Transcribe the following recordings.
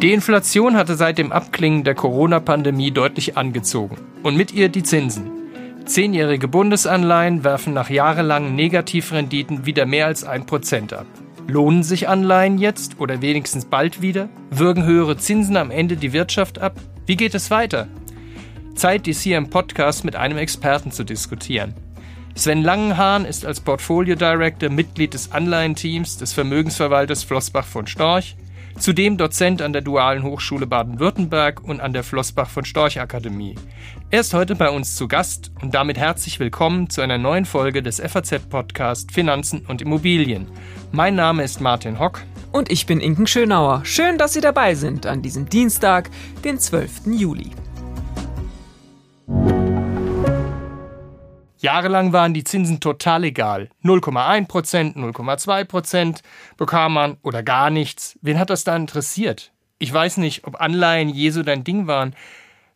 Die Inflation hatte seit dem Abklingen der Corona-Pandemie deutlich angezogen und mit ihr die Zinsen. Zehnjährige Bundesanleihen werfen nach jahrelangen Negativrenditen wieder mehr als ein Prozent ab. Lohnen sich Anleihen jetzt oder wenigstens bald wieder? Würgen höhere Zinsen am Ende die Wirtschaft ab? Wie geht es weiter? Zeit, dies hier im Podcast mit einem Experten zu diskutieren. Sven Langenhahn ist als Portfolio Director Mitglied des Anleihenteams des Vermögensverwalters Flossbach von Storch Zudem Dozent an der Dualen Hochschule Baden-Württemberg und an der Flossbach von Storch Akademie. Er ist heute bei uns zu Gast und damit herzlich willkommen zu einer neuen Folge des FAZ-Podcast Finanzen und Immobilien. Mein Name ist Martin Hock. Und ich bin Inken Schönauer. Schön, dass Sie dabei sind an diesem Dienstag, den 12. Juli. Jahrelang waren die Zinsen total egal. 0,1 Prozent, 0,2 Prozent bekam man oder gar nichts. Wen hat das da interessiert? Ich weiß nicht, ob Anleihen je so dein Ding waren.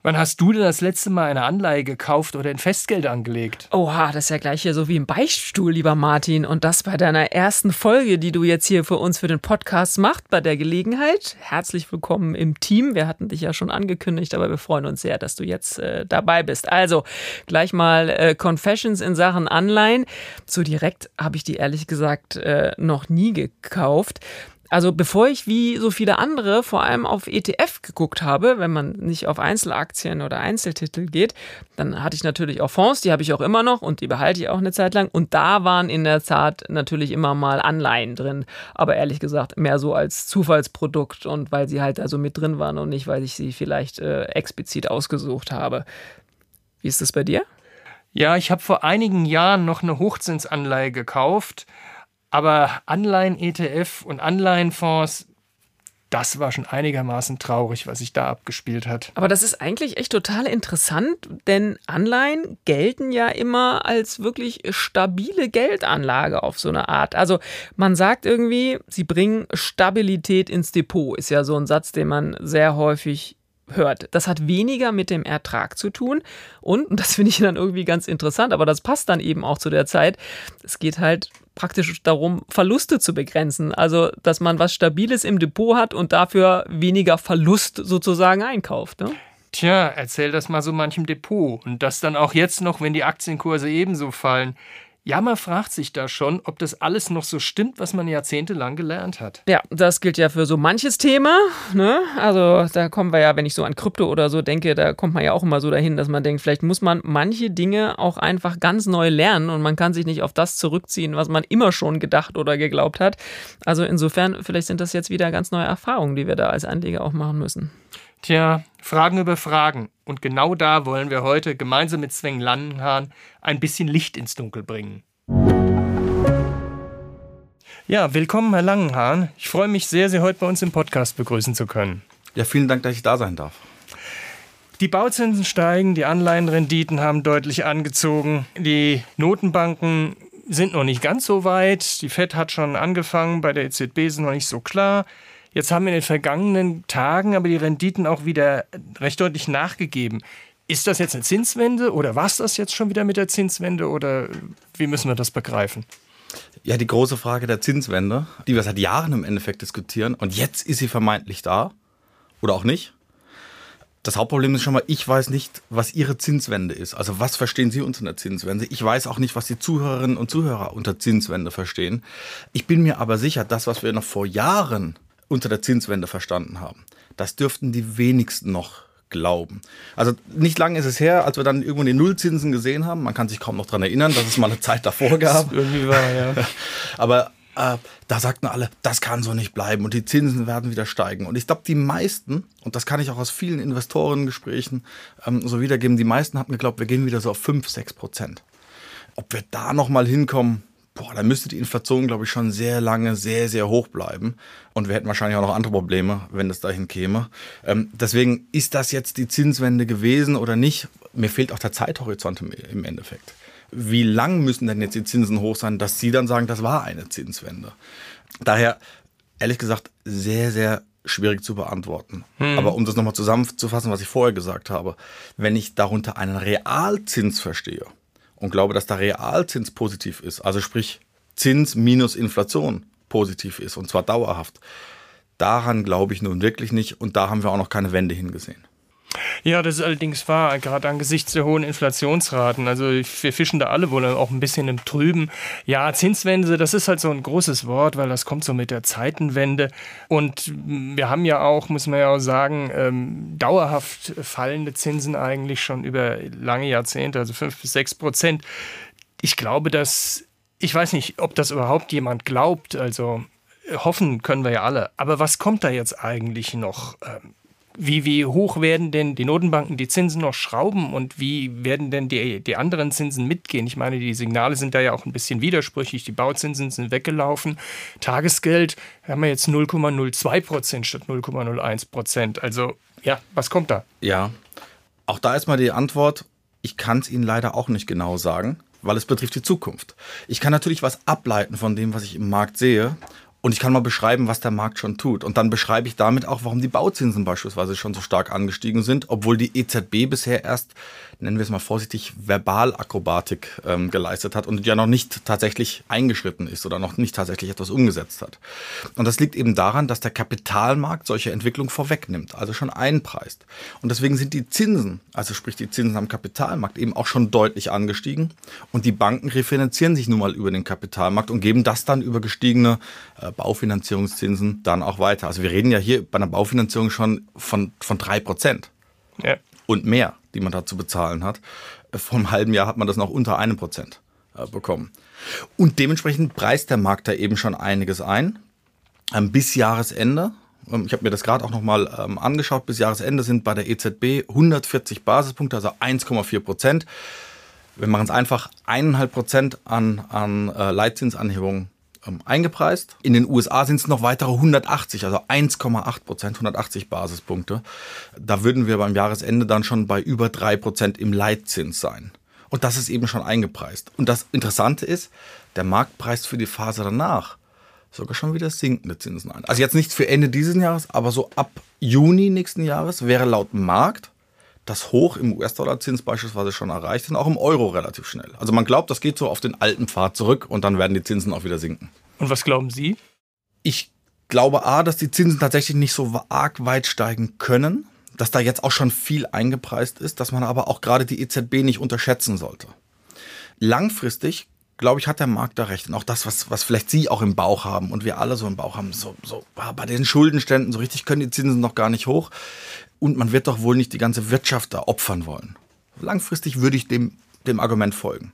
Wann hast du denn das letzte Mal eine Anleihe gekauft oder in Festgeld angelegt? Oha, das ist ja gleich hier so wie im Beichtstuhl, lieber Martin. Und das bei deiner ersten Folge, die du jetzt hier für uns für den Podcast machst, bei der Gelegenheit. Herzlich willkommen im Team. Wir hatten dich ja schon angekündigt, aber wir freuen uns sehr, dass du jetzt äh, dabei bist. Also, gleich mal äh, Confessions in Sachen Anleihen. So direkt habe ich die ehrlich gesagt äh, noch nie gekauft. Also bevor ich wie so viele andere vor allem auf ETF geguckt habe, wenn man nicht auf Einzelaktien oder Einzeltitel geht, dann hatte ich natürlich auch Fonds, die habe ich auch immer noch und die behalte ich auch eine Zeit lang. Und da waren in der Tat natürlich immer mal Anleihen drin. Aber ehrlich gesagt mehr so als Zufallsprodukt und weil sie halt also mit drin waren und nicht, weil ich sie vielleicht äh, explizit ausgesucht habe. Wie ist das bei dir? Ja, ich habe vor einigen Jahren noch eine Hochzinsanleihe gekauft aber Anleihen-ETF und Anleihenfonds, das war schon einigermaßen traurig, was sich da abgespielt hat. Aber das ist eigentlich echt total interessant, denn Anleihen gelten ja immer als wirklich stabile Geldanlage auf so eine Art. Also man sagt irgendwie, sie bringen Stabilität ins Depot, ist ja so ein Satz, den man sehr häufig hört. Das hat weniger mit dem Ertrag zu tun und, und das finde ich dann irgendwie ganz interessant, aber das passt dann eben auch zu der Zeit. Es geht halt praktisch darum, Verluste zu begrenzen. Also, dass man was Stabiles im Depot hat und dafür weniger Verlust sozusagen einkauft. Ne? Tja, erzähl das mal so manchem Depot. Und das dann auch jetzt noch, wenn die Aktienkurse ebenso fallen. Ja, man fragt sich da schon, ob das alles noch so stimmt, was man jahrzehntelang gelernt hat. Ja, das gilt ja für so manches Thema. Ne? Also da kommen wir ja, wenn ich so an Krypto oder so denke, da kommt man ja auch immer so dahin, dass man denkt, vielleicht muss man manche Dinge auch einfach ganz neu lernen und man kann sich nicht auf das zurückziehen, was man immer schon gedacht oder geglaubt hat. Also insofern, vielleicht sind das jetzt wieder ganz neue Erfahrungen, die wir da als Anleger auch machen müssen. Tja, Fragen über Fragen. Und genau da wollen wir heute gemeinsam mit Sven Landenhahn ein bisschen Licht ins Dunkel bringen. Ja, willkommen, Herr Langenhahn. Ich freue mich sehr, Sie heute bei uns im Podcast begrüßen zu können. Ja, vielen Dank, dass ich da sein darf. Die Bauzinsen steigen, die Anleihenrenditen haben deutlich angezogen, die Notenbanken sind noch nicht ganz so weit, die Fed hat schon angefangen, bei der EZB ist noch nicht so klar. Jetzt haben wir in den vergangenen Tagen aber die Renditen auch wieder recht deutlich nachgegeben. Ist das jetzt eine Zinswende oder war es das jetzt schon wieder mit der Zinswende oder wie müssen wir das begreifen? Ja, die große Frage der Zinswende, die wir seit Jahren im Endeffekt diskutieren und jetzt ist sie vermeintlich da oder auch nicht. Das Hauptproblem ist schon mal, ich weiß nicht, was Ihre Zinswende ist. Also was verstehen Sie unter einer Zinswende? Ich weiß auch nicht, was die Zuhörerinnen und Zuhörer unter Zinswende verstehen. Ich bin mir aber sicher, das, was wir noch vor Jahren unter der Zinswende verstanden haben. Das dürften die wenigsten noch glauben. Also nicht lange ist es her, als wir dann irgendwo die Nullzinsen gesehen haben. Man kann sich kaum noch daran erinnern, dass es mal eine Zeit davor gab. irgendwie war, ja. Aber äh, da sagten alle, das kann so nicht bleiben und die Zinsen werden wieder steigen. Und ich glaube, die meisten, und das kann ich auch aus vielen Investorengesprächen ähm, so wiedergeben, die meisten haben geglaubt, wir gehen wieder so auf 5, 6 Prozent. Ob wir da nochmal hinkommen, boah, da müsste die Inflation, glaube ich, schon sehr lange sehr, sehr hoch bleiben. Und wir hätten wahrscheinlich auch noch andere Probleme, wenn es dahin käme. Ähm, deswegen ist das jetzt die Zinswende gewesen oder nicht? Mir fehlt auch der Zeithorizont im, im Endeffekt. Wie lang müssen denn jetzt die Zinsen hoch sein, dass Sie dann sagen, das war eine Zinswende? Daher, ehrlich gesagt, sehr, sehr schwierig zu beantworten. Hm. Aber um das nochmal zusammenzufassen, was ich vorher gesagt habe, wenn ich darunter einen Realzins verstehe, und glaube, dass der Realzins positiv ist, also sprich Zins minus Inflation positiv ist und zwar dauerhaft. Daran glaube ich nun wirklich nicht und da haben wir auch noch keine Wende hingesehen. Ja, das ist allerdings wahr, gerade angesichts der hohen Inflationsraten. Also wir fischen da alle wohl auch ein bisschen im Trüben. Ja, Zinswende, das ist halt so ein großes Wort, weil das kommt so mit der Zeitenwende. Und wir haben ja auch, muss man ja auch sagen, ähm, dauerhaft fallende Zinsen eigentlich schon über lange Jahrzehnte, also fünf bis sechs Prozent. Ich glaube, dass, ich weiß nicht, ob das überhaupt jemand glaubt. Also hoffen können wir ja alle. Aber was kommt da jetzt eigentlich noch? Ähm, wie, wie hoch werden denn die Notenbanken die Zinsen noch schrauben und wie werden denn die, die anderen Zinsen mitgehen? Ich meine, die Signale sind da ja auch ein bisschen widersprüchlich. Die Bauzinsen sind weggelaufen. Tagesgeld haben wir jetzt 0,02 Prozent statt 0,01 Prozent. Also ja, was kommt da? Ja, auch da ist mal die Antwort, ich kann es Ihnen leider auch nicht genau sagen, weil es betrifft die Zukunft. Ich kann natürlich was ableiten von dem, was ich im Markt sehe und ich kann mal beschreiben, was der Markt schon tut. Und dann beschreibe ich damit auch, warum die Bauzinsen beispielsweise schon so stark angestiegen sind, obwohl die EZB bisher erst nennen wir es mal vorsichtig, Verbalakrobatik ähm, geleistet hat und ja noch nicht tatsächlich eingeschritten ist oder noch nicht tatsächlich etwas umgesetzt hat. Und das liegt eben daran, dass der Kapitalmarkt solche Entwicklung vorwegnimmt, also schon einpreist. Und deswegen sind die Zinsen, also sprich die Zinsen am Kapitalmarkt, eben auch schon deutlich angestiegen. Und die Banken refinanzieren sich nun mal über den Kapitalmarkt und geben das dann über gestiegene äh, Baufinanzierungszinsen dann auch weiter. Also wir reden ja hier bei einer Baufinanzierung schon von, von drei Prozent. Ja. Und mehr die man da zu bezahlen hat. Vor einem halben Jahr hat man das noch unter einem Prozent äh, bekommen. Und dementsprechend preist der Markt da eben schon einiges ein. Ähm, bis Jahresende, ähm, ich habe mir das gerade auch nochmal ähm, angeschaut, bis Jahresende sind bei der EZB 140 Basispunkte, also 1,4 Prozent. Wir machen es einfach, eineinhalb Prozent an, an äh, Leitzinsanhebungen ähm, eingepreist. In den USA sind es noch weitere 180, also 1,8 Prozent, 180 Basispunkte. Da würden wir beim Jahresende dann schon bei über drei Prozent im Leitzins sein. Und das ist eben schon eingepreist. Und das Interessante ist, der Markt preist für die Phase danach sogar schon wieder sinkende Zinsen ein. Also jetzt nicht für Ende dieses Jahres, aber so ab Juni nächsten Jahres wäre laut Markt das Hoch im US-Dollar-Zins beispielsweise schon erreicht und auch im Euro relativ schnell. Also man glaubt, das geht so auf den alten Pfad zurück und dann werden die Zinsen auch wieder sinken. Und was glauben Sie? Ich glaube A, dass die Zinsen tatsächlich nicht so arg weit steigen können, dass da jetzt auch schon viel eingepreist ist, dass man aber auch gerade die EZB nicht unterschätzen sollte. Langfristig glaube ich, hat der Markt da recht. Und auch das, was, was vielleicht Sie auch im Bauch haben und wir alle so im Bauch haben, so, so bei den Schuldenständen, so richtig können die Zinsen noch gar nicht hoch und man wird doch wohl nicht die ganze Wirtschaft da opfern wollen. Langfristig würde ich dem, dem Argument folgen.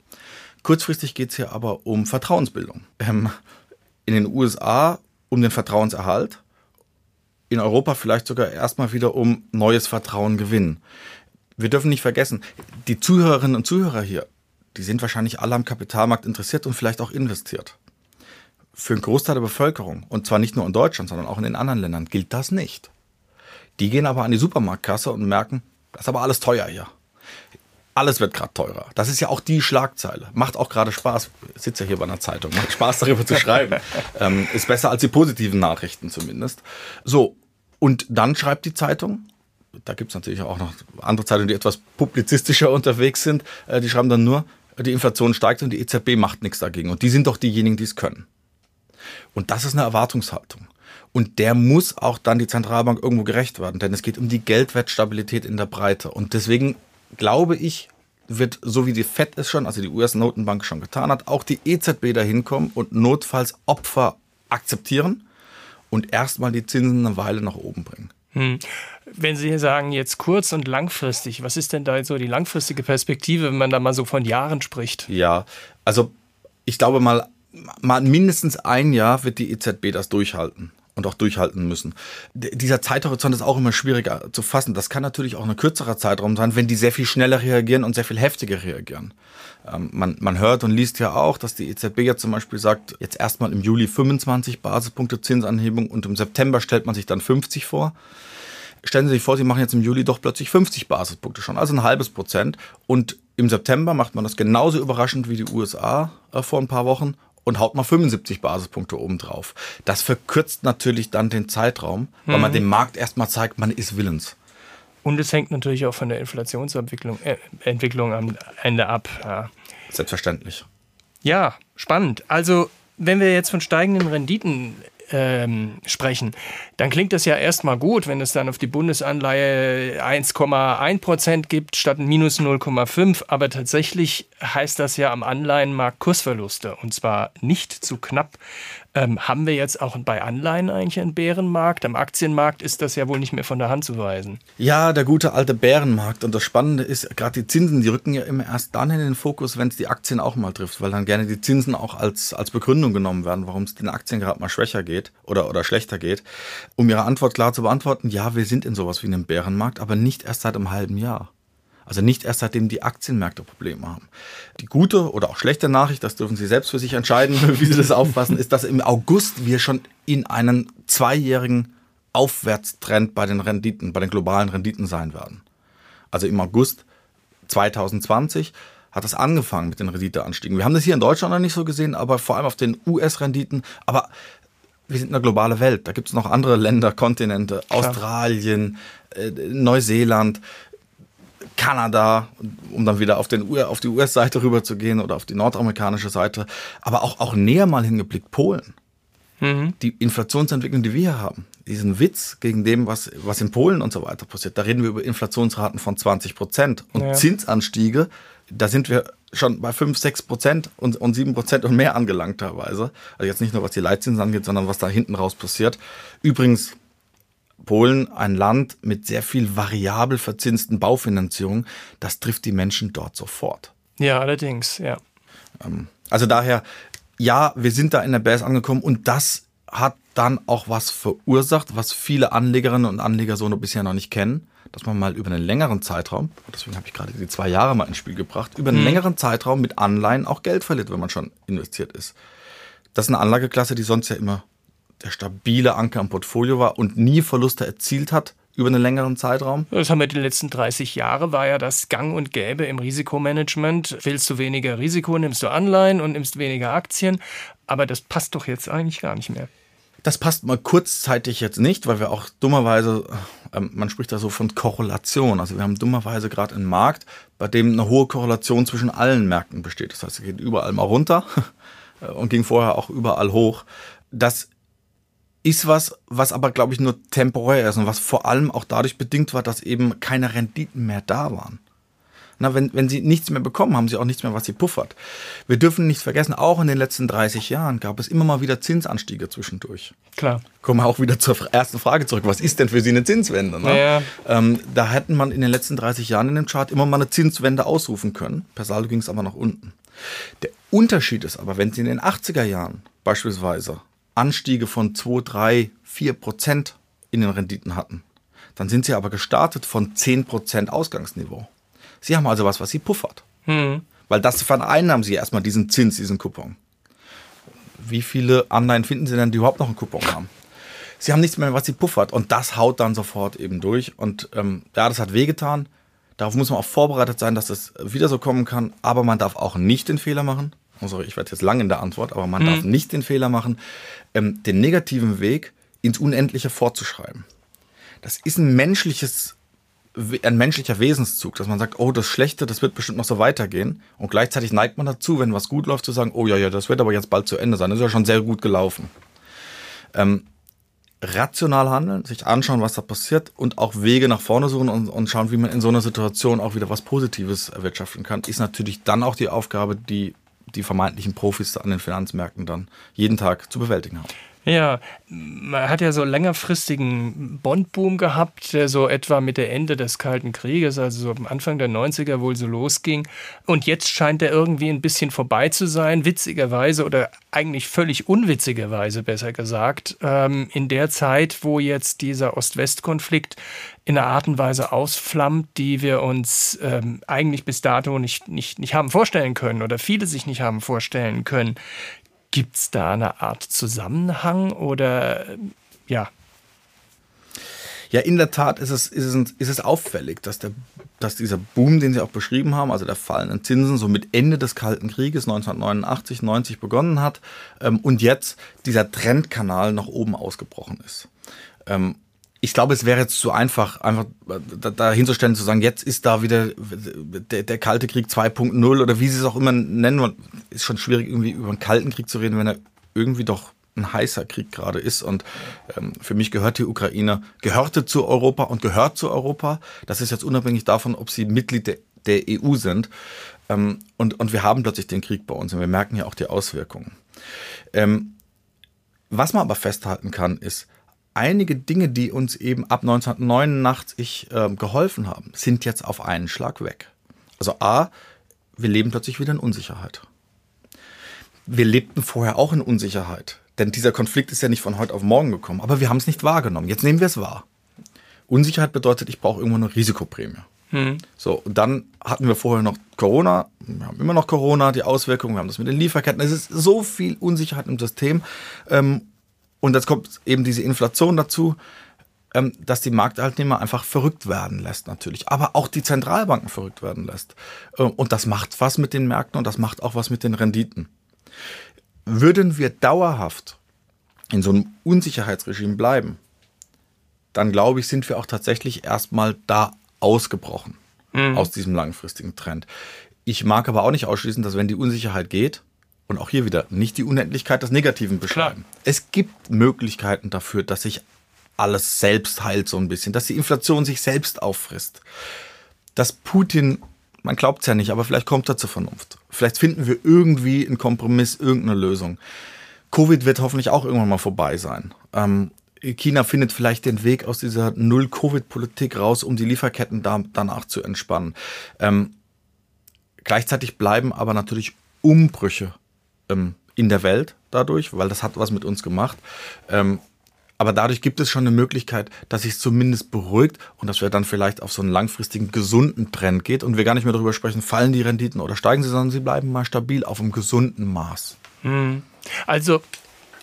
Kurzfristig geht es hier aber um Vertrauensbildung. Ähm, in den USA um den Vertrauenserhalt, in Europa vielleicht sogar erstmal wieder um neues Vertrauen gewinnen. Wir dürfen nicht vergessen, die Zuhörerinnen und Zuhörer hier, die sind wahrscheinlich alle am Kapitalmarkt interessiert und vielleicht auch investiert. Für einen Großteil der Bevölkerung, und zwar nicht nur in Deutschland, sondern auch in den anderen Ländern, gilt das nicht. Die gehen aber an die Supermarktkasse und merken, das ist aber alles teuer hier. Alles wird gerade teurer. Das ist ja auch die Schlagzeile. Macht auch gerade Spaß. Ich sitze ja hier bei einer Zeitung. Macht Spaß darüber zu schreiben. ähm, ist besser als die positiven Nachrichten zumindest. So, und dann schreibt die Zeitung, da gibt es natürlich auch noch andere Zeitungen, die etwas publizistischer unterwegs sind, äh, die schreiben dann nur, die Inflation steigt und die EZB macht nichts dagegen. Und die sind doch diejenigen, die es können. Und das ist eine Erwartungshaltung. Und der muss auch dann die Zentralbank irgendwo gerecht werden, denn es geht um die Geldwertstabilität in der Breite. Und deswegen glaube ich, wird, so wie die FED es schon, also die US-Notenbank schon getan hat, auch die EZB dahin kommen und notfalls Opfer akzeptieren und erstmal die Zinsen eine Weile nach oben bringen. Hm. Wenn Sie sagen, jetzt kurz- und langfristig, was ist denn da so die langfristige Perspektive, wenn man da mal so von Jahren spricht? Ja, also ich glaube mal, mal mindestens ein Jahr wird die EZB das durchhalten und auch durchhalten müssen. D dieser Zeithorizont ist auch immer schwieriger zu fassen. Das kann natürlich auch ein kürzerer Zeitraum sein, wenn die sehr viel schneller reagieren und sehr viel heftiger reagieren. Ähm, man, man hört und liest ja auch, dass die EZB jetzt zum Beispiel sagt, jetzt erstmal im Juli 25 Basispunkte Zinsanhebung und im September stellt man sich dann 50 vor. Stellen Sie sich vor, Sie machen jetzt im Juli doch plötzlich 50 Basispunkte schon, also ein halbes Prozent. Und im September macht man das genauso überraschend wie die USA äh, vor ein paar Wochen und haut mal 75 Basispunkte oben drauf. Das verkürzt natürlich dann den Zeitraum, weil mhm. man dem Markt erstmal zeigt, man ist willens. Und es hängt natürlich auch von der Inflationsentwicklung äh, Entwicklung am Ende ab. Ja. Selbstverständlich. Ja, spannend. Also wenn wir jetzt von steigenden Renditen ähm, sprechen, dann klingt das ja erstmal gut, wenn es dann auf die Bundesanleihe 1,1 Prozent gibt statt minus 0,5. Aber tatsächlich heißt das ja am Anleihenmarkt Kursverluste und zwar nicht zu knapp. Ähm, haben wir jetzt auch bei Anleihen eigentlich einen Bärenmarkt? Am Aktienmarkt ist das ja wohl nicht mehr von der Hand zu weisen. Ja, der gute alte Bärenmarkt. Und das Spannende ist, gerade die Zinsen, die rücken ja immer erst dann in den Fokus, wenn es die Aktien auch mal trifft, weil dann gerne die Zinsen auch als, als Begründung genommen werden, warum es den Aktien gerade mal schwächer geht oder, oder schlechter geht. Um Ihre Antwort klar zu beantworten, ja, wir sind in sowas wie einem Bärenmarkt, aber nicht erst seit einem halben Jahr. Also nicht erst seitdem die Aktienmärkte Probleme haben. Die gute oder auch schlechte Nachricht, das dürfen Sie selbst für sich entscheiden, wie Sie das auffassen, ist, dass im August wir schon in einen zweijährigen Aufwärtstrend bei den Renditen, bei den globalen Renditen sein werden. Also im August 2020 hat das angefangen mit den Renditeanstiegen. Wir haben das hier in Deutschland noch nicht so gesehen, aber vor allem auf den US-Renditen. Aber wir sind eine globale Welt. Da gibt es noch andere Länder, Kontinente, Klar. Australien, äh, Neuseeland, Kanada, um dann wieder auf, den, auf die US-Seite rüber zu gehen oder auf die nordamerikanische Seite, aber auch, auch näher mal hingeblickt, Polen. Mhm. Die Inflationsentwicklung, die wir hier haben, diesen Witz gegen dem, was, was in Polen und so weiter passiert, da reden wir über Inflationsraten von 20 Prozent und ja. Zinsanstiege, da sind wir schon bei 5, 6 Prozent und, und 7 Prozent und mehr angelangt teilweise. Also jetzt nicht nur was die Leitzinsen angeht, sondern was da hinten raus passiert. Übrigens, Polen ein Land mit sehr viel variabel verzinsten Baufinanzierung. Das trifft die Menschen dort sofort. Ja, allerdings, ja. Ähm, also daher, ja, wir sind da in der Base angekommen und das hat dann auch was verursacht, was viele Anlegerinnen und Anleger so noch bisher noch nicht kennen, dass man mal über einen längeren Zeitraum, deswegen habe ich gerade die zwei Jahre mal ins Spiel gebracht, über einen mhm. längeren Zeitraum mit Anleihen auch Geld verliert, wenn man schon investiert ist. Das ist eine Anlageklasse, die sonst ja immer der stabile Anker im Portfolio war und nie Verluste erzielt hat über einen längeren Zeitraum? Das haben wir die letzten 30 Jahre, war ja das Gang und Gäbe im Risikomanagement. Willst du weniger Risiko, nimmst du Anleihen und nimmst weniger Aktien. Aber das passt doch jetzt eigentlich gar nicht mehr. Das passt mal kurzzeitig jetzt nicht, weil wir auch dummerweise, äh, man spricht da so von Korrelation. Also wir haben dummerweise gerade einen Markt, bei dem eine hohe Korrelation zwischen allen Märkten besteht. Das heißt, es geht überall mal runter und ging vorher auch überall hoch. Das ist was, was aber, glaube ich, nur temporär ist und was vor allem auch dadurch bedingt war, dass eben keine Renditen mehr da waren. Na, wenn, wenn sie nichts mehr bekommen, haben sie auch nichts mehr, was sie puffert. Wir dürfen nicht vergessen, auch in den letzten 30 Jahren gab es immer mal wieder Zinsanstiege zwischendurch. Klar. Kommen wir auch wieder zur ersten Frage zurück. Was ist denn für Sie eine Zinswende? Ne? Ja. Ähm, da hätten man in den letzten 30 Jahren in dem Chart immer mal eine Zinswende ausrufen können. Per Saldo ging es aber nach unten. Der Unterschied ist aber, wenn Sie in den 80er Jahren beispielsweise Anstiege von 2, 3, 4 Prozent in den Renditen hatten. Dann sind sie aber gestartet von 10 Prozent Ausgangsniveau. Sie haben also was, was sie puffert. Hm. Weil das vereinnahmen sie erstmal diesen Zins, diesen Coupon. Wie viele Anleihen finden sie denn, die überhaupt noch einen Coupon haben? Sie haben nichts mehr, was sie puffert. Und das haut dann sofort eben durch. Und ähm, ja, das hat wehgetan. Darauf muss man auch vorbereitet sein, dass das wieder so kommen kann. Aber man darf auch nicht den Fehler machen. Oh, sorry, ich werde jetzt lang in der Antwort, aber man mhm. darf nicht den Fehler machen, ähm, den negativen Weg ins Unendliche fortzuschreiben. Das ist ein menschliches ein menschlicher Wesenszug, dass man sagt, oh, das Schlechte, das wird bestimmt noch so weitergehen. Und gleichzeitig neigt man dazu, wenn was gut läuft, zu sagen, oh ja, ja, das wird aber jetzt bald zu Ende sein. Das ist ja schon sehr gut gelaufen. Ähm, rational handeln, sich anschauen, was da passiert und auch Wege nach vorne suchen und, und schauen, wie man in so einer Situation auch wieder was Positives erwirtschaften kann, ist natürlich dann auch die Aufgabe, die die vermeintlichen Profis an den Finanzmärkten dann jeden Tag zu bewältigen haben. Ja, man hat ja so längerfristigen Bondboom gehabt, der so etwa mit der Ende des Kalten Krieges, also so am Anfang der 90er wohl so losging. Und jetzt scheint er irgendwie ein bisschen vorbei zu sein, witzigerweise oder eigentlich völlig unwitzigerweise besser gesagt, ähm, in der Zeit, wo jetzt dieser Ost-West-Konflikt in einer Art und Weise ausflammt, die wir uns ähm, eigentlich bis dato nicht, nicht, nicht haben vorstellen können oder viele sich nicht haben vorstellen können. Gibt es da eine Art Zusammenhang oder ja? Ja, in der Tat ist es, ist es, ist es auffällig, dass, der, dass dieser Boom, den Sie auch beschrieben haben, also der fallenden Zinsen, so mit Ende des Kalten Krieges 1989, 90 begonnen hat ähm, und jetzt dieser Trendkanal nach oben ausgebrochen ist. Ähm, ich glaube, es wäre jetzt zu einfach, einfach da, hinzustellen, zu sagen, jetzt ist da wieder der, der Kalte Krieg 2.0 oder wie sie es auch immer nennen. Ist schon schwierig, irgendwie über einen Kalten Krieg zu reden, wenn er irgendwie doch ein heißer Krieg gerade ist. Und ähm, für mich gehört die Ukraine, gehörte zu Europa und gehört zu Europa. Das ist jetzt unabhängig davon, ob sie Mitglied der, der EU sind. Ähm, und, und wir haben plötzlich den Krieg bei uns und wir merken ja auch die Auswirkungen. Ähm, was man aber festhalten kann, ist, einige Dinge, die uns eben ab 1989 äh, geholfen haben, sind jetzt auf einen Schlag weg. Also A, wir leben plötzlich wieder in Unsicherheit. Wir lebten vorher auch in Unsicherheit. Denn dieser Konflikt ist ja nicht von heute auf morgen gekommen, aber wir haben es nicht wahrgenommen. Jetzt nehmen wir es wahr. Unsicherheit bedeutet, ich brauche irgendwo eine Risikoprämie. Hm. So, und dann hatten wir vorher noch Corona, wir haben immer noch Corona, die Auswirkungen, wir haben das mit den Lieferketten. Es ist so viel Unsicherheit im System. Ähm, und jetzt kommt eben diese Inflation dazu, ähm, dass die Marktteilnehmer einfach verrückt werden lässt, natürlich. Aber auch die Zentralbanken verrückt werden lässt. Äh, und das macht was mit den Märkten und das macht auch was mit den Renditen. Würden wir dauerhaft in so einem Unsicherheitsregime bleiben, dann glaube ich, sind wir auch tatsächlich erstmal da ausgebrochen mhm. aus diesem langfristigen Trend. Ich mag aber auch nicht ausschließen, dass wenn die Unsicherheit geht, und auch hier wieder nicht die Unendlichkeit des Negativen beschreiben. Klar. Es gibt Möglichkeiten dafür, dass sich alles selbst heilt so ein bisschen, dass die Inflation sich selbst auffrisst. Dass Putin, man glaubt es ja nicht, aber vielleicht kommt er zur Vernunft. Vielleicht finden wir irgendwie einen Kompromiss, irgendeine Lösung. Covid wird hoffentlich auch irgendwann mal vorbei sein. Ähm, China findet vielleicht den Weg aus dieser Null-Covid-Politik raus, um die Lieferketten da, danach zu entspannen. Ähm, gleichzeitig bleiben aber natürlich Umbrüche ähm, in der Welt dadurch, weil das hat was mit uns gemacht. Ähm, aber dadurch gibt es schon eine Möglichkeit, dass sich zumindest beruhigt und dass wir dann vielleicht auf so einen langfristigen gesunden Trend geht und wir gar nicht mehr darüber sprechen, fallen die Renditen oder steigen sie, sondern sie bleiben mal stabil auf einem gesunden Maß. Hm. Also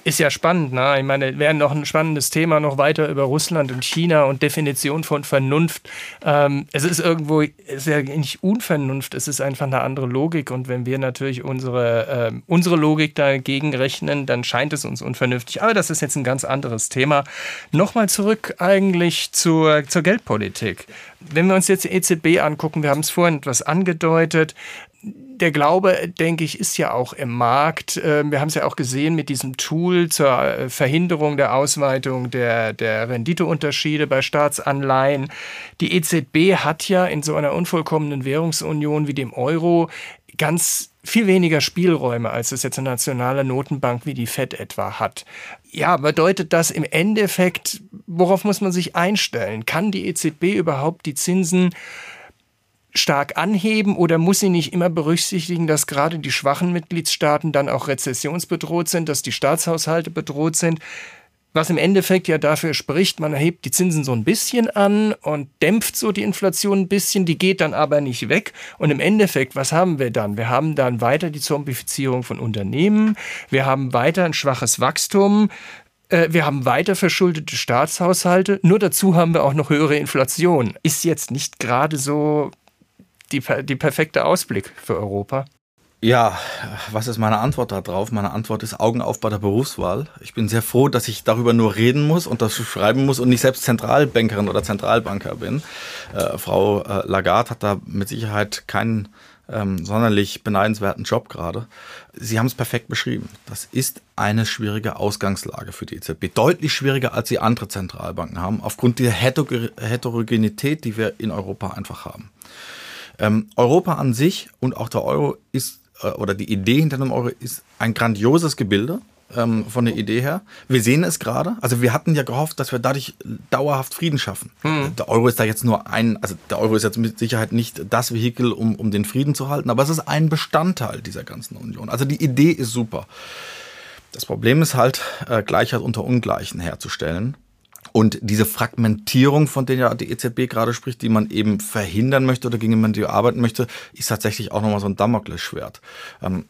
ist ja spannend, ne? Ich meine, wäre noch ein spannendes Thema noch weiter über Russland und China und Definition von Vernunft. Ähm, es ist irgendwo, es ist ja nicht Unvernunft, es ist einfach eine andere Logik. Und wenn wir natürlich unsere, äh, unsere Logik dagegen rechnen, dann scheint es uns unvernünftig. Aber das ist jetzt ein ganz anderes Thema. Nochmal zurück eigentlich zur, zur Geldpolitik. Wenn wir uns jetzt die EZB angucken, wir haben es vorhin etwas angedeutet, der Glaube, denke ich, ist ja auch im Markt. Ähm, wir haben es ja auch gesehen mit diesem Tool zur äh, Verhinderung der Ausweitung der, der Renditeunterschiede bei Staatsanleihen. Die EZB hat ja in so einer unvollkommenen Währungsunion wie dem Euro ganz viel weniger Spielräume, als es jetzt eine nationale Notenbank wie die Fed etwa hat. Ja, bedeutet das im Endeffekt, worauf muss man sich einstellen? Kann die EZB überhaupt die Zinsen stark anheben oder muss sie nicht immer berücksichtigen, dass gerade die schwachen Mitgliedstaaten dann auch rezessionsbedroht sind, dass die Staatshaushalte bedroht sind? Was im Endeffekt ja dafür spricht, man erhebt die Zinsen so ein bisschen an und dämpft so die Inflation ein bisschen, die geht dann aber nicht weg. Und im Endeffekt, was haben wir dann? Wir haben dann weiter die Zombifizierung von Unternehmen, wir haben weiter ein schwaches Wachstum, äh, wir haben weiter verschuldete Staatshaushalte, nur dazu haben wir auch noch höhere Inflation. Ist jetzt nicht gerade so die, die perfekte Ausblick für Europa? Ja, was ist meine Antwort darauf? Meine Antwort ist Augen auf bei der Berufswahl. Ich bin sehr froh, dass ich darüber nur reden muss und das schreiben muss und nicht selbst Zentralbankerin oder Zentralbanker bin. Äh, Frau äh, Lagarde hat da mit Sicherheit keinen ähm, sonderlich beneidenswerten Job gerade. Sie haben es perfekt beschrieben. Das ist eine schwierige Ausgangslage für die EZB. Deutlich schwieriger, als sie andere Zentralbanken haben, aufgrund der Heterogenität, die wir in Europa einfach haben. Ähm, Europa an sich und auch der Euro ist, äh, oder die Idee hinter dem Euro ist ein grandioses Gebilde ähm, von der Idee her. Wir sehen es gerade. Also wir hatten ja gehofft, dass wir dadurch dauerhaft Frieden schaffen. Mhm. Der Euro ist da jetzt nur ein, also der Euro ist jetzt mit Sicherheit nicht das Vehikel, um, um den Frieden zu halten, aber es ist ein Bestandteil dieser ganzen Union. Also die Idee ist super. Das Problem ist halt, äh, Gleichheit unter Ungleichen herzustellen. Und diese Fragmentierung, von der ja die EZB gerade spricht, die man eben verhindern möchte oder gegen man die arbeiten möchte, ist tatsächlich auch nochmal so ein Damoklesschwert. Ähm,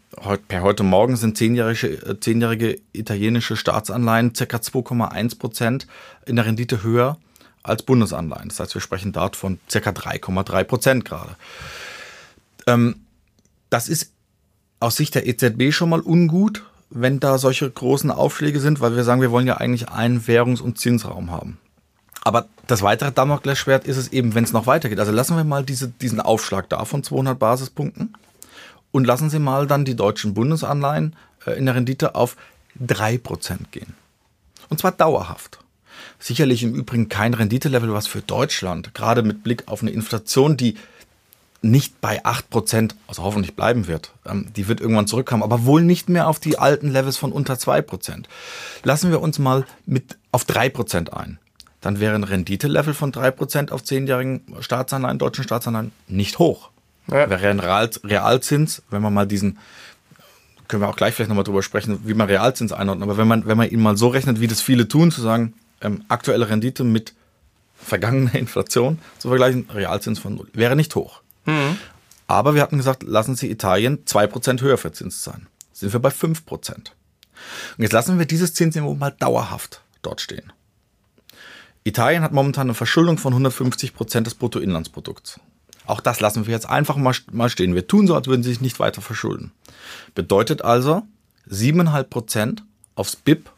per heute Morgen sind zehnjährige, äh, zehnjährige italienische Staatsanleihen ca. 2,1 Prozent in der Rendite höher als Bundesanleihen. Das heißt, wir sprechen dort von ca. 3,3 Prozent gerade. Ähm, das ist aus Sicht der EZB schon mal ungut, wenn da solche großen Aufschläge sind, weil wir sagen, wir wollen ja eigentlich einen Währungs- und Zinsraum haben. Aber das weitere Damoklesschwert ist es eben, wenn es noch weitergeht. Also lassen wir mal diese, diesen Aufschlag da von 200 Basispunkten und lassen Sie mal dann die deutschen Bundesanleihen äh, in der Rendite auf 3% gehen. Und zwar dauerhaft. Sicherlich im Übrigen kein Renditelevel, was für Deutschland, gerade mit Blick auf eine Inflation, die nicht bei 8%, also hoffentlich bleiben wird, ähm, die wird irgendwann zurückkommen, aber wohl nicht mehr auf die alten Levels von unter 2%. Lassen wir uns mal mit auf 3% ein. Dann wäre ein Renditelevel von 3% auf 10-jährigen Staatsanleihen, deutschen Staatsanleihen, nicht hoch. Ja. Wäre ein Real, Realzins, wenn man mal diesen, können wir auch gleich vielleicht nochmal drüber sprechen, wie man Realzins einordnet, aber wenn man, wenn man ihn mal so rechnet, wie das viele tun, zu sagen, ähm, aktuelle Rendite mit vergangener Inflation zu vergleichen, Realzins von null, wäre nicht hoch. Mhm. Aber wir hatten gesagt, lassen Sie Italien 2% höher verzinst sein. Sind wir bei 5%. Und jetzt lassen wir dieses Zinsniveau mal dauerhaft dort stehen. Italien hat momentan eine Verschuldung von 150% des Bruttoinlandsprodukts. Auch das lassen wir jetzt einfach mal, mal stehen. Wir tun so, als würden sie sich nicht weiter verschulden. Bedeutet also, 7,5% aufs BIP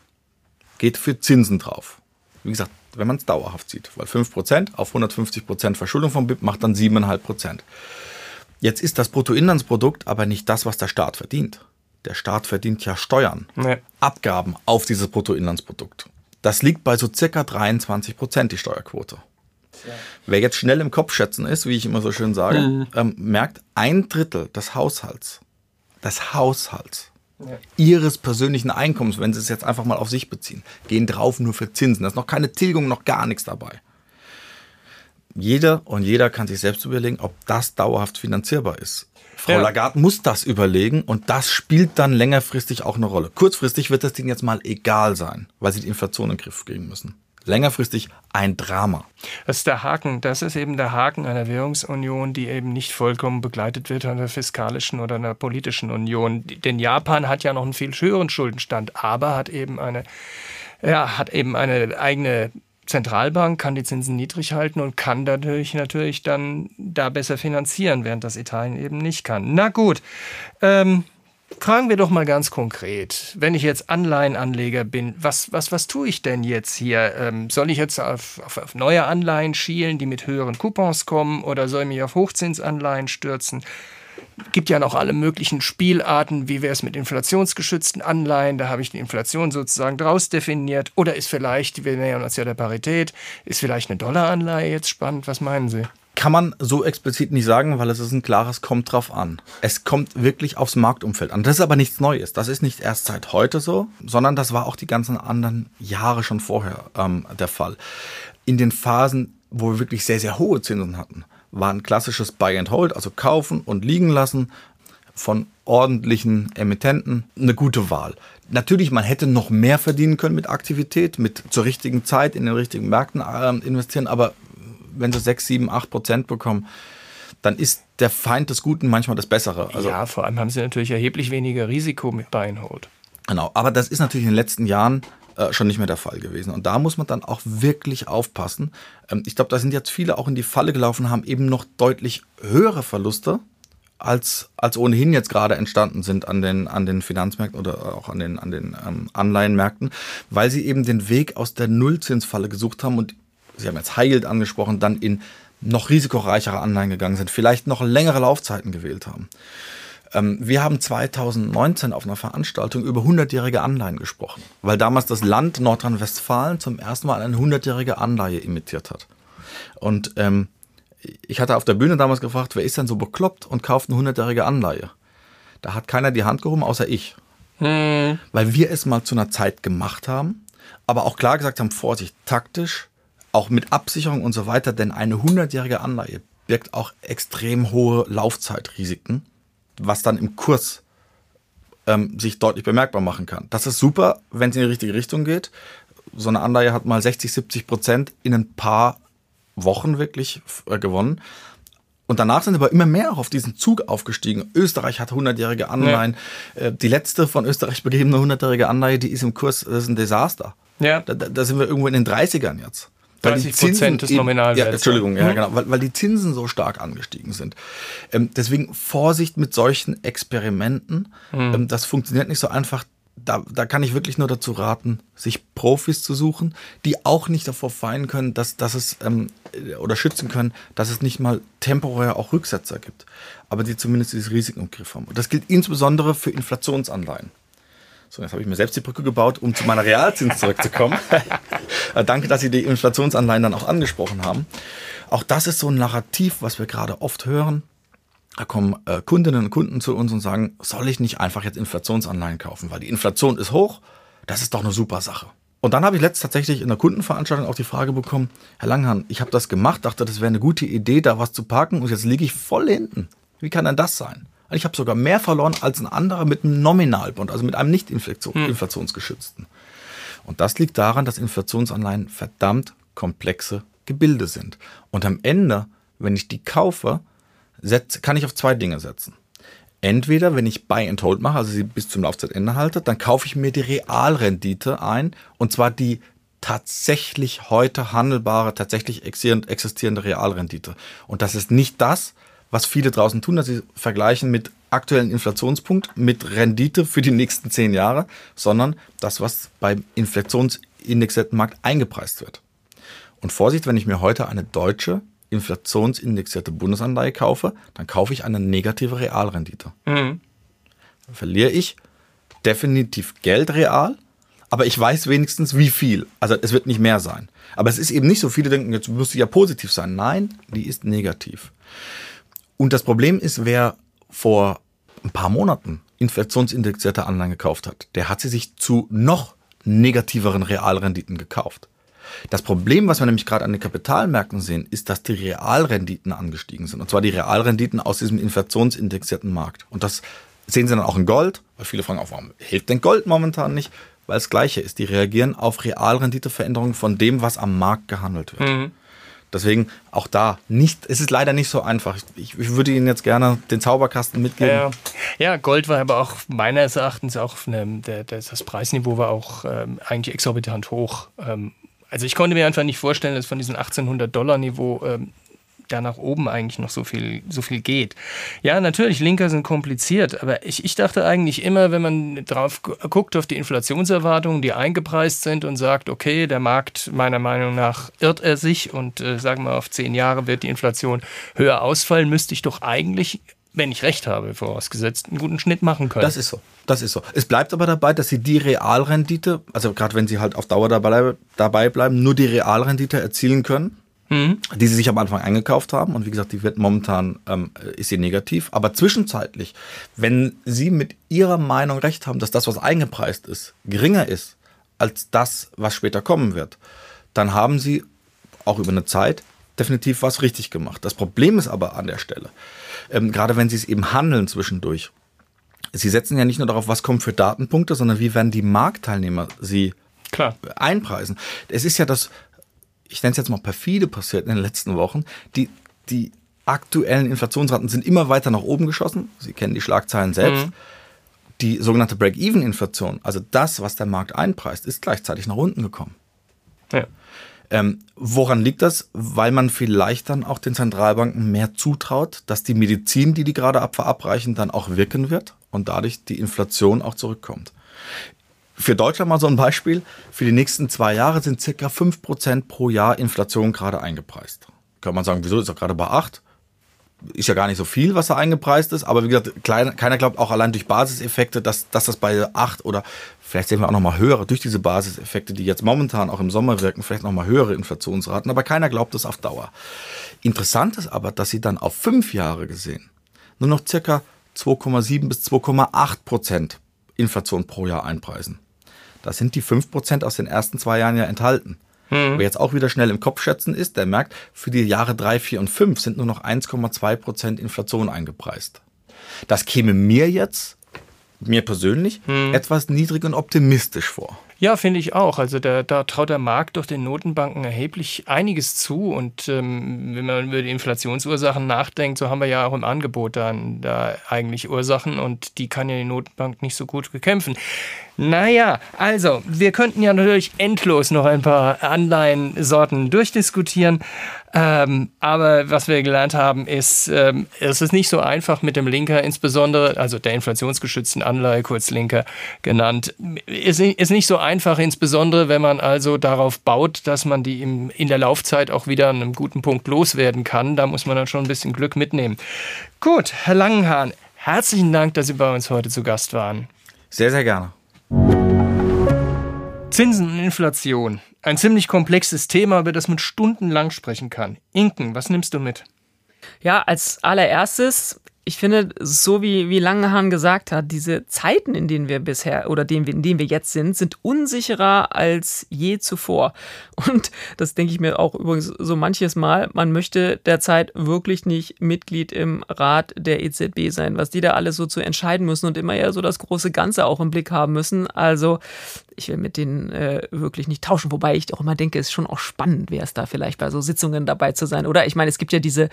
geht für Zinsen drauf. Wie gesagt, wenn man es dauerhaft sieht. Weil 5% auf 150% Verschuldung vom BIP macht dann 7,5%. Jetzt ist das Bruttoinlandsprodukt aber nicht das, was der Staat verdient. Der Staat verdient ja Steuern, nee. Abgaben auf dieses Bruttoinlandsprodukt. Das liegt bei so circa 23 Prozent, die Steuerquote. Ja. Wer jetzt schnell im Kopf schätzen ist, wie ich immer so schön sage, mhm. ähm, merkt, ein Drittel des Haushalts, des Haushalts ja. ihres persönlichen Einkommens, wenn sie es jetzt einfach mal auf sich beziehen, gehen drauf nur für Zinsen. Da ist noch keine Tilgung, noch gar nichts dabei. Jeder und jeder kann sich selbst überlegen, ob das dauerhaft finanzierbar ist. Frau ja. Lagarde muss das überlegen und das spielt dann längerfristig auch eine Rolle. Kurzfristig wird das Ding jetzt mal egal sein, weil sie die Inflation in den Griff kriegen müssen längerfristig ein Drama. Das ist der Haken. Das ist eben der Haken einer Währungsunion, die eben nicht vollkommen begleitet wird von einer fiskalischen oder einer politischen Union. Denn Japan hat ja noch einen viel höheren Schuldenstand, aber hat eben eine, ja, hat eben eine eigene Zentralbank, kann die Zinsen niedrig halten und kann dadurch natürlich dann da besser finanzieren, während das Italien eben nicht kann. Na gut. Ähm, Fragen wir doch mal ganz konkret, wenn ich jetzt Anleihenanleger bin, was, was, was tue ich denn jetzt hier? Ähm, soll ich jetzt auf, auf, auf, neue Anleihen schielen, die mit höheren Coupons kommen, oder soll ich mich auf Hochzinsanleihen stürzen? Gibt ja noch alle möglichen Spielarten, wie wäre es mit inflationsgeschützten Anleihen, da habe ich die Inflation sozusagen draus definiert. Oder ist vielleicht, wir nähern uns ja der Parität, ist vielleicht eine Dollaranleihe jetzt spannend? Was meinen Sie? Kann man so explizit nicht sagen, weil es ist ein klares kommt drauf an. Es kommt wirklich aufs Marktumfeld an. Das ist aber nichts Neues. Das ist nicht erst seit heute so, sondern das war auch die ganzen anderen Jahre schon vorher ähm, der Fall. In den Phasen, wo wir wirklich sehr, sehr hohe Zinsen hatten, war ein klassisches Buy and Hold, also kaufen und liegen lassen von ordentlichen Emittenten eine gute Wahl. Natürlich, man hätte noch mehr verdienen können mit Aktivität, mit zur richtigen Zeit in den richtigen Märkten äh, investieren, aber wenn sie 6, 7, 8 Prozent bekommen, dann ist der Feind des Guten manchmal das Bessere. Also, ja, vor allem haben sie natürlich erheblich weniger Risiko mit Beinhold. Genau, aber das ist natürlich in den letzten Jahren äh, schon nicht mehr der Fall gewesen. Und da muss man dann auch wirklich aufpassen. Ähm, ich glaube, da sind jetzt viele auch in die Falle gelaufen, haben eben noch deutlich höhere Verluste als, als ohnehin jetzt gerade entstanden sind an den, an den Finanzmärkten oder auch an den, an den ähm, Anleihenmärkten, weil sie eben den Weg aus der Nullzinsfalle gesucht haben und Sie haben jetzt Yield angesprochen, dann in noch risikoreichere Anleihen gegangen sind, vielleicht noch längere Laufzeiten gewählt haben. Ähm, wir haben 2019 auf einer Veranstaltung über 100-jährige Anleihen gesprochen, weil damals das Land Nordrhein-Westfalen zum ersten Mal eine 100-jährige Anleihe imitiert hat. Und ähm, ich hatte auf der Bühne damals gefragt, wer ist denn so bekloppt und kauft eine 100-jährige Anleihe? Da hat keiner die Hand gehoben, außer ich. Hm. Weil wir es mal zu einer Zeit gemacht haben, aber auch klar gesagt haben, Vorsicht, taktisch, auch mit Absicherung und so weiter, denn eine 100-jährige Anleihe birgt auch extrem hohe Laufzeitrisiken, was dann im Kurs ähm, sich deutlich bemerkbar machen kann. Das ist super, wenn es in die richtige Richtung geht. So eine Anleihe hat mal 60, 70 Prozent in ein paar Wochen wirklich äh, gewonnen. Und danach sind aber immer mehr auch auf diesen Zug aufgestiegen. Österreich hat 100-jährige Anleihen. Ja. Äh, die letzte von Österreich begebene 100-jährige Anleihe, die ist im Kurs, das ist ein Desaster. Ja. Da, da sind wir irgendwo in den 30ern jetzt. 30 Prozent des Nominalwerts. Ja, Entschuldigung, ja, genau, weil, weil die Zinsen so stark angestiegen sind. Ähm, deswegen Vorsicht mit solchen Experimenten. Mhm. Ähm, das funktioniert nicht so einfach. Da, da kann ich wirklich nur dazu raten, sich Profis zu suchen, die auch nicht davor feinen können, dass, dass es ähm, oder schützen können, dass es nicht mal temporär auch Rücksetzer gibt, aber die zumindest dieses Risiko im Griff haben. Und das gilt insbesondere für Inflationsanleihen. So, jetzt habe ich mir selbst die Brücke gebaut, um zu meiner Realzins zurückzukommen. Äh, danke, dass Sie die Inflationsanleihen dann auch angesprochen haben. Auch das ist so ein Narrativ, was wir gerade oft hören. Da kommen äh, Kundinnen und Kunden zu uns und sagen, soll ich nicht einfach jetzt Inflationsanleihen kaufen, weil die Inflation ist hoch, das ist doch eine super Sache. Und dann habe ich letztens tatsächlich in der Kundenveranstaltung auch die Frage bekommen, Herr Langhahn, ich habe das gemacht, dachte, das wäre eine gute Idee, da was zu parken und jetzt liege ich voll hinten. Wie kann denn das sein? Ich habe sogar mehr verloren als ein anderer mit einem Nominalbond, also mit einem nicht inflationsgeschützten. Hm. Und das liegt daran, dass Inflationsanleihen verdammt komplexe Gebilde sind. Und am Ende, wenn ich die kaufe, kann ich auf zwei Dinge setzen. Entweder, wenn ich Buy and Hold mache, also sie bis zum Laufzeitende halte, dann kaufe ich mir die Realrendite ein, und zwar die tatsächlich heute handelbare, tatsächlich existierende Realrendite. Und das ist nicht das, was viele draußen tun, dass sie vergleichen mit aktuellen Inflationspunkt, mit Rendite für die nächsten zehn Jahre, sondern das, was beim inflationsindexierten Markt eingepreist wird. Und Vorsicht, wenn ich mir heute eine deutsche inflationsindexierte Bundesanleihe kaufe, dann kaufe ich eine negative Realrendite. Mhm. Dann verliere ich definitiv Geld real, aber ich weiß wenigstens wie viel. Also es wird nicht mehr sein. Aber es ist eben nicht so, viele denken, jetzt müsste ja positiv sein. Nein, die ist negativ. Und das Problem ist, wer vor ein paar Monaten inflationsindexierte Anleihen gekauft hat, der hat sie sich zu noch negativeren Realrenditen gekauft. Das Problem, was wir nämlich gerade an den Kapitalmärkten sehen, ist, dass die Realrenditen angestiegen sind. Und zwar die Realrenditen aus diesem inflationsindexierten Markt. Und das sehen Sie dann auch in Gold, weil viele fragen auch, warum hilft denn Gold momentan nicht? Weil es Gleiche ist. Die reagieren auf Realrenditeveränderungen von dem, was am Markt gehandelt wird. Mhm. Deswegen auch da nicht, es ist leider nicht so einfach. Ich, ich würde Ihnen jetzt gerne den Zauberkasten mitgeben. Ja, ja Gold war aber auch meines Erachtens auch, eine, der, das Preisniveau war auch ähm, eigentlich exorbitant hoch. Ähm, also ich konnte mir einfach nicht vorstellen, dass von diesem 1800 Dollar Niveau ähm, da nach oben eigentlich noch so viel, so viel geht. Ja, natürlich, Linker sind kompliziert, aber ich, ich dachte eigentlich immer, wenn man drauf guckt auf die Inflationserwartungen, die eingepreist sind und sagt, okay, der Markt meiner Meinung nach irrt er sich und äh, sagen wir auf zehn Jahre wird die Inflation höher ausfallen, müsste ich doch eigentlich wenn ich recht habe, vorausgesetzt, einen guten Schnitt machen können. Das ist so. Das ist so. Es bleibt aber dabei, dass sie die Realrendite, also gerade wenn sie halt auf Dauer dabei, dabei bleiben, nur die Realrendite erzielen können, mhm. die sie sich am Anfang eingekauft haben. Und wie gesagt, die wird momentan ähm, ist sie negativ. Aber zwischenzeitlich, wenn sie mit ihrer Meinung recht haben, dass das, was eingepreist ist, geringer ist als das, was später kommen wird, dann haben sie auch über eine Zeit definitiv was richtig gemacht. Das Problem ist aber an der Stelle, ähm, gerade wenn sie es eben handeln zwischendurch. Sie setzen ja nicht nur darauf, was kommt für Datenpunkte, sondern wie werden die Marktteilnehmer sie Klar. einpreisen. Es ist ja das, ich nenne es jetzt mal perfide passiert in den letzten Wochen, die, die aktuellen Inflationsraten sind immer weiter nach oben geschossen. Sie kennen die Schlagzeilen selbst. Mhm. Die sogenannte Break-Even-Inflation, also das, was der Markt einpreist, ist gleichzeitig nach unten gekommen. Ja. Ähm, woran liegt das? Weil man vielleicht dann auch den Zentralbanken mehr zutraut, dass die Medizin, die die gerade verabreichen, dann auch wirken wird und dadurch die Inflation auch zurückkommt. Für Deutschland mal so ein Beispiel. Für die nächsten zwei Jahre sind circa 5% pro Jahr Inflation gerade eingepreist. Kann man sagen, wieso ist er gerade bei 8? ist ja gar nicht so viel, was da eingepreist ist, aber wie gesagt, keiner glaubt auch allein durch Basiseffekte, dass, dass das bei 8 oder vielleicht sehen wir auch nochmal höhere, durch diese Basiseffekte, die jetzt momentan auch im Sommer wirken, vielleicht nochmal höhere Inflationsraten, aber keiner glaubt das auf Dauer. Interessant ist aber, dass sie dann auf fünf Jahre gesehen nur noch circa 2,7 bis 2,8 Prozent Inflation pro Jahr einpreisen. Da sind die 5 Prozent aus den ersten zwei Jahren ja enthalten. Hm. Wer jetzt auch wieder schnell im Kopf schätzen ist, der merkt, für die Jahre 3, 4 und 5 sind nur noch 1,2 Prozent Inflation eingepreist. Das käme mir jetzt, mir persönlich, hm. etwas niedrig und optimistisch vor. Ja, finde ich auch. Also da, da, traut der Markt doch den Notenbanken erheblich einiges zu. Und ähm, wenn man über die Inflationsursachen nachdenkt, so haben wir ja auch im Angebot dann da eigentlich Ursachen und die kann ja die Notenbank nicht so gut bekämpfen. Naja, also, wir könnten ja natürlich endlos noch ein paar Anleihensorten durchdiskutieren. Ähm, aber was wir gelernt haben, ist, ähm, es ist nicht so einfach mit dem Linker, insbesondere, also der inflationsgeschützten Anleihe, kurz Linker genannt, ist, ist nicht so einfach, insbesondere wenn man also darauf baut, dass man die im, in der Laufzeit auch wieder an einem guten Punkt loswerden kann. Da muss man dann schon ein bisschen Glück mitnehmen. Gut, Herr Langenhahn, herzlichen Dank, dass Sie bei uns heute zu Gast waren. Sehr, sehr gerne. Zinsen und Inflation. Ein ziemlich komplexes Thema, über das man stundenlang sprechen kann. Inken, was nimmst du mit? Ja, als allererstes ich finde, so wie, wie Langehan gesagt hat, diese Zeiten, in denen wir bisher oder in denen wir jetzt sind, sind unsicherer als je zuvor. Und das denke ich mir auch übrigens so manches Mal. Man möchte derzeit wirklich nicht Mitglied im Rat der EZB sein, was die da alles so zu entscheiden müssen und immer ja so das große Ganze auch im Blick haben müssen. Also ich will mit denen äh, wirklich nicht tauschen, wobei ich auch immer denke, es ist schon auch spannend, wäre es da vielleicht bei so Sitzungen dabei zu sein. Oder ich meine, es gibt ja diese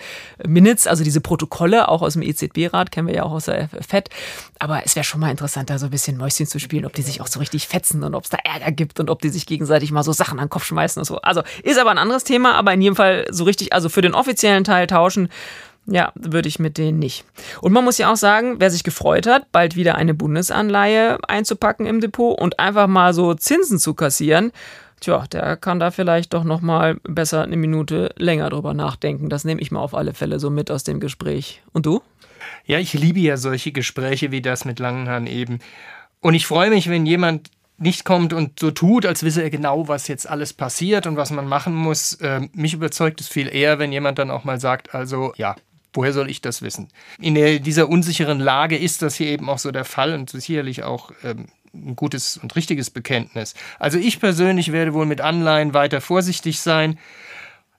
Minutes, also diese Protokolle auch aus dem EZB-Rat, kennen wir ja auch aus der FED. Aber es wäre schon mal interessant, da so ein bisschen Mäuschen zu spielen, ob die sich auch so richtig fetzen und ob es da Ärger gibt und ob die sich gegenseitig mal so Sachen an den Kopf schmeißen und so. Also ist aber ein anderes Thema, aber in jedem Fall so richtig, also für den offiziellen Teil tauschen ja, würde ich mit denen nicht. Und man muss ja auch sagen, wer sich gefreut hat, bald wieder eine Bundesanleihe einzupacken im Depot und einfach mal so Zinsen zu kassieren, tja, der kann da vielleicht doch noch mal besser eine Minute länger drüber nachdenken. Das nehme ich mal auf alle Fälle so mit aus dem Gespräch. Und du? Ja, ich liebe ja solche Gespräche wie das mit Langenhahn eben. Und ich freue mich, wenn jemand nicht kommt und so tut, als wisse er genau, was jetzt alles passiert und was man machen muss. Ähm, mich überzeugt es viel eher, wenn jemand dann auch mal sagt, also ja, Woher soll ich das wissen? In der, dieser unsicheren Lage ist das hier eben auch so der Fall und sicherlich auch ähm, ein gutes und richtiges Bekenntnis. Also ich persönlich werde wohl mit Anleihen weiter vorsichtig sein,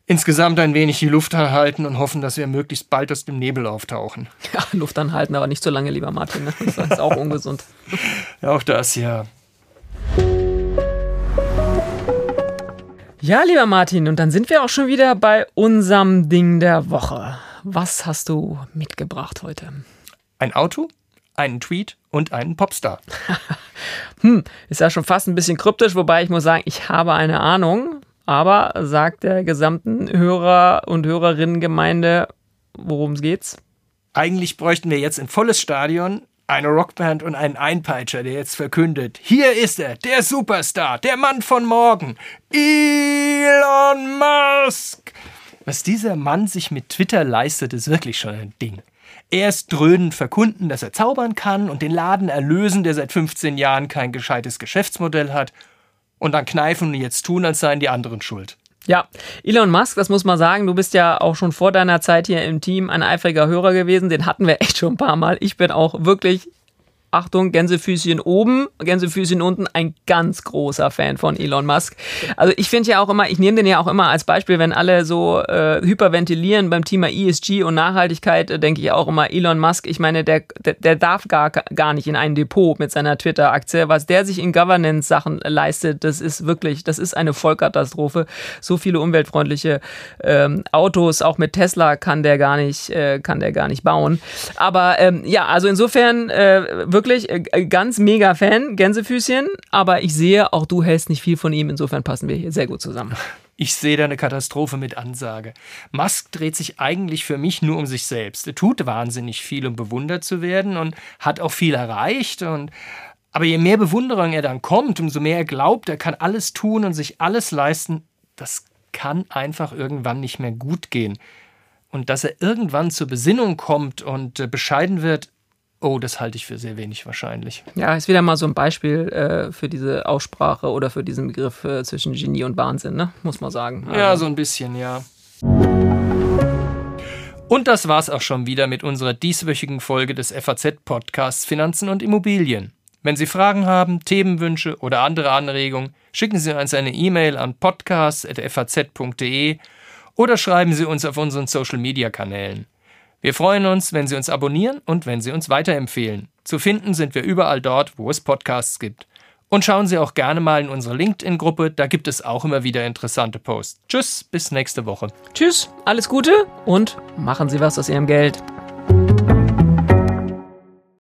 insgesamt ein wenig die Luft anhalten und hoffen, dass wir möglichst bald aus dem Nebel auftauchen. Ja, Luft anhalten, aber nicht so lange, lieber Martin. Ne? Das ist auch ungesund. ja, auch das, ja. Ja, lieber Martin, und dann sind wir auch schon wieder bei unserem Ding der Woche. Was hast du mitgebracht heute? Ein Auto, einen Tweet und einen Popstar. hm, ist ja schon fast ein bisschen kryptisch, wobei ich muss sagen, ich habe eine Ahnung, aber sagt der gesamten Hörer- und Hörerinnengemeinde, worum es geht's? Eigentlich bräuchten wir jetzt ein volles Stadion, eine Rockband und einen Einpeitscher, der jetzt verkündet: Hier ist er, der Superstar, der Mann von morgen, Elon Musk. Was dieser Mann sich mit Twitter leistet, ist wirklich schon ein Ding. Erst dröhnend verkunden, dass er zaubern kann und den Laden erlösen, der seit 15 Jahren kein gescheites Geschäftsmodell hat, und dann kneifen und jetzt tun, als seien die anderen schuld. Ja, Elon Musk, das muss man sagen, du bist ja auch schon vor deiner Zeit hier im Team ein eifriger Hörer gewesen, den hatten wir echt schon ein paar Mal. Ich bin auch wirklich Achtung, Gänsefüßchen oben, Gänsefüßchen unten, ein ganz großer Fan von Elon Musk. Also ich finde ja auch immer, ich nehme den ja auch immer als Beispiel, wenn alle so äh, hyperventilieren beim Thema ESG und Nachhaltigkeit, äh, denke ich auch immer, Elon Musk, ich meine, der, der, der darf gar, gar nicht in ein Depot mit seiner Twitter-Aktie. Was der sich in Governance-Sachen leistet, das ist wirklich, das ist eine Vollkatastrophe. So viele umweltfreundliche ähm, Autos, auch mit Tesla kann der gar nicht, äh, kann der gar nicht bauen. Aber ähm, ja, also insofern äh, wirklich äh, ganz mega Fan, Gänsefüßchen, aber ich sehe, auch du hältst nicht viel von ihm, insofern passen wir hier sehr gut zusammen. Ich sehe da eine Katastrophe mit Ansage. Musk dreht sich eigentlich für mich nur um sich selbst. Er tut wahnsinnig viel, um bewundert zu werden und hat auch viel erreicht. Und aber je mehr Bewunderung er dann kommt, umso mehr er glaubt, er kann alles tun und sich alles leisten, das kann einfach irgendwann nicht mehr gut gehen. Und dass er irgendwann zur Besinnung kommt und äh, bescheiden wird, Oh, das halte ich für sehr wenig wahrscheinlich. Ja, ist wieder mal so ein Beispiel äh, für diese Aussprache oder für diesen Begriff äh, zwischen Genie und Wahnsinn, ne? muss man sagen. Also. Ja, so ein bisschen, ja. Und das war's auch schon wieder mit unserer dieswöchigen Folge des FAZ-Podcasts Finanzen und Immobilien. Wenn Sie Fragen haben, Themenwünsche oder andere Anregungen, schicken Sie uns eine E-Mail an podcast.faz.de oder schreiben Sie uns auf unseren Social-Media-Kanälen. Wir freuen uns, wenn Sie uns abonnieren und wenn Sie uns weiterempfehlen. Zu finden sind wir überall dort, wo es Podcasts gibt. Und schauen Sie auch gerne mal in unsere LinkedIn-Gruppe, da gibt es auch immer wieder interessante Posts. Tschüss, bis nächste Woche. Tschüss, alles Gute und machen Sie was aus Ihrem Geld.